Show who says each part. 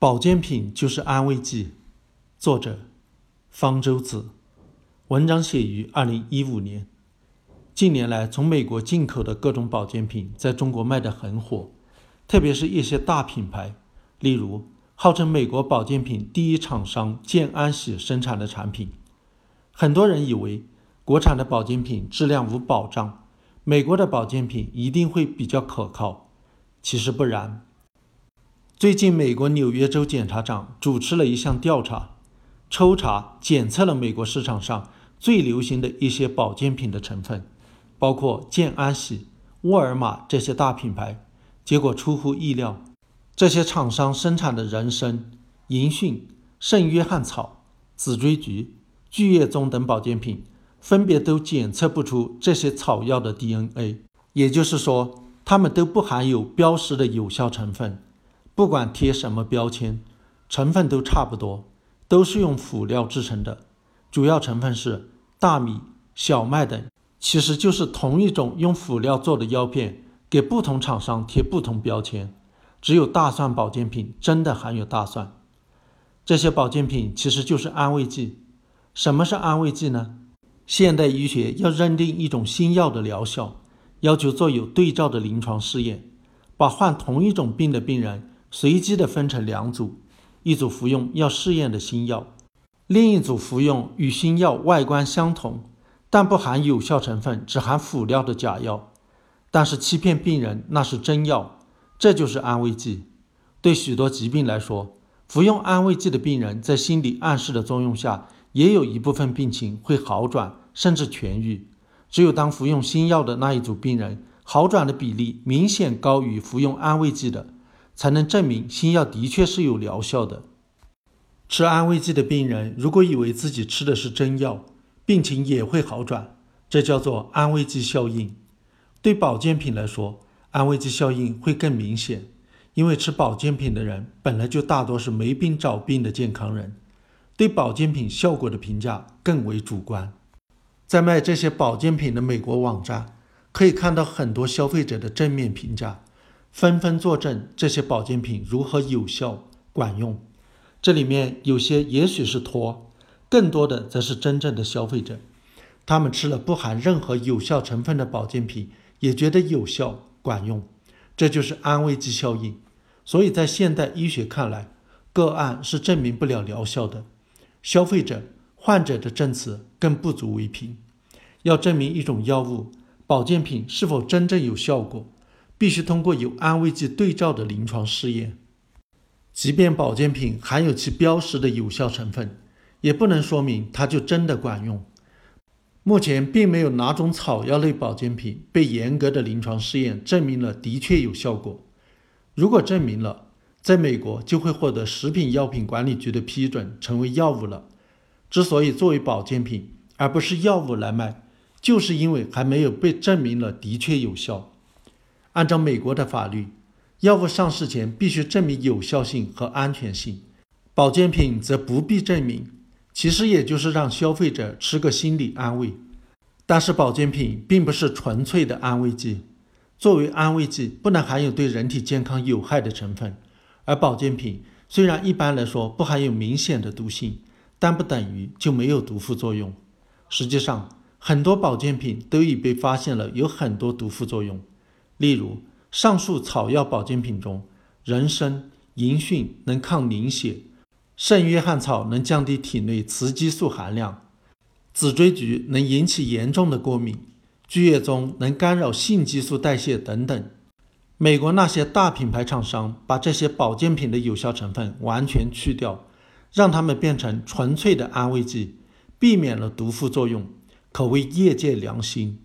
Speaker 1: 保健品就是安慰剂。作者：方舟子。文章写于二零一五年。近年来，从美国进口的各种保健品在中国卖得很火，特别是一些大品牌，例如号称美国保健品第一厂商健安喜生产的产品。很多人以为国产的保健品质量无保障，美国的保健品一定会比较可靠。其实不然。最近，美国纽约州检察长主持了一项调查，抽查检测了美国市场上最流行的一些保健品的成分。包括健安喜、沃尔玛这些大品牌，结果出乎意料，这些厂商生产的人参、银杏、圣约翰草、紫锥菊、巨叶棕等保健品，分别都检测不出这些草药的 DNA，也就是说，它们都不含有标识的有效成分，不管贴什么标签，成分都差不多，都是用辅料制成的，主要成分是大米、小麦等。其实就是同一种用辅料做的药片，给不同厂商贴不同标签。只有大蒜保健品真的含有大蒜。这些保健品其实就是安慰剂。什么是安慰剂呢？现代医学要认定一种新药的疗效，要求做有对照的临床试验，把患同一种病的病人随机的分成两组，一组服用要试验的新药，另一组服用与新药外观相同。但不含有效成分，只含辅料的假药，但是欺骗病人那是真药，这就是安慰剂。对许多疾病来说，服用安慰剂的病人在心理暗示的作用下，也有一部分病情会好转甚至痊愈。只有当服用新药的那一组病人好转的比例明显高于服用安慰剂的，才能证明新药的确是有疗效的。吃安慰剂的病人如果以为自己吃的是真药，病情也会好转，这叫做安慰剂效应。对保健品来说，安慰剂效应会更明显，因为吃保健品的人本来就大多是没病找病的健康人，对保健品效果的评价更为主观。在卖这些保健品的美国网站，可以看到很多消费者的正面评价，纷纷作证这些保健品如何有效管用。这里面有些也许是托。更多的则是真正的消费者，他们吃了不含任何有效成分的保健品，也觉得有效管用，这就是安慰剂效应。所以在现代医学看来，个案是证明不了疗效的，消费者、患者的证词更不足为凭。要证明一种药物、保健品是否真正有效果，必须通过有安慰剂对照的临床试验。即便保健品含有其标识的有效成分。也不能说明它就真的管用。目前并没有哪种草药类保健品被严格的临床试验证明了的确有效果。如果证明了，在美国就会获得食品药品管理局的批准，成为药物了。之所以作为保健品而不是药物来卖，就是因为还没有被证明了的确有效。按照美国的法律，药物上市前必须证明有效性和安全性，保健品则不必证明。其实也就是让消费者吃个心理安慰，但是保健品并不是纯粹的安慰剂。作为安慰剂，不能含有对人体健康有害的成分。而保健品虽然一般来说不含有明显的毒性，但不等于就没有毒副作用。实际上，很多保健品都已被发现了有很多毒副作用。例如，上述草药保健品中，人参、银杏能抗凝血。圣约翰草能降低体内雌激素含量，紫锥菊能引起严重的过敏，巨叶棕能干扰性激素代谢等等。美国那些大品牌厂商把这些保健品的有效成分完全去掉，让它们变成纯粹的安慰剂，避免了毒副作用，可谓业界良心。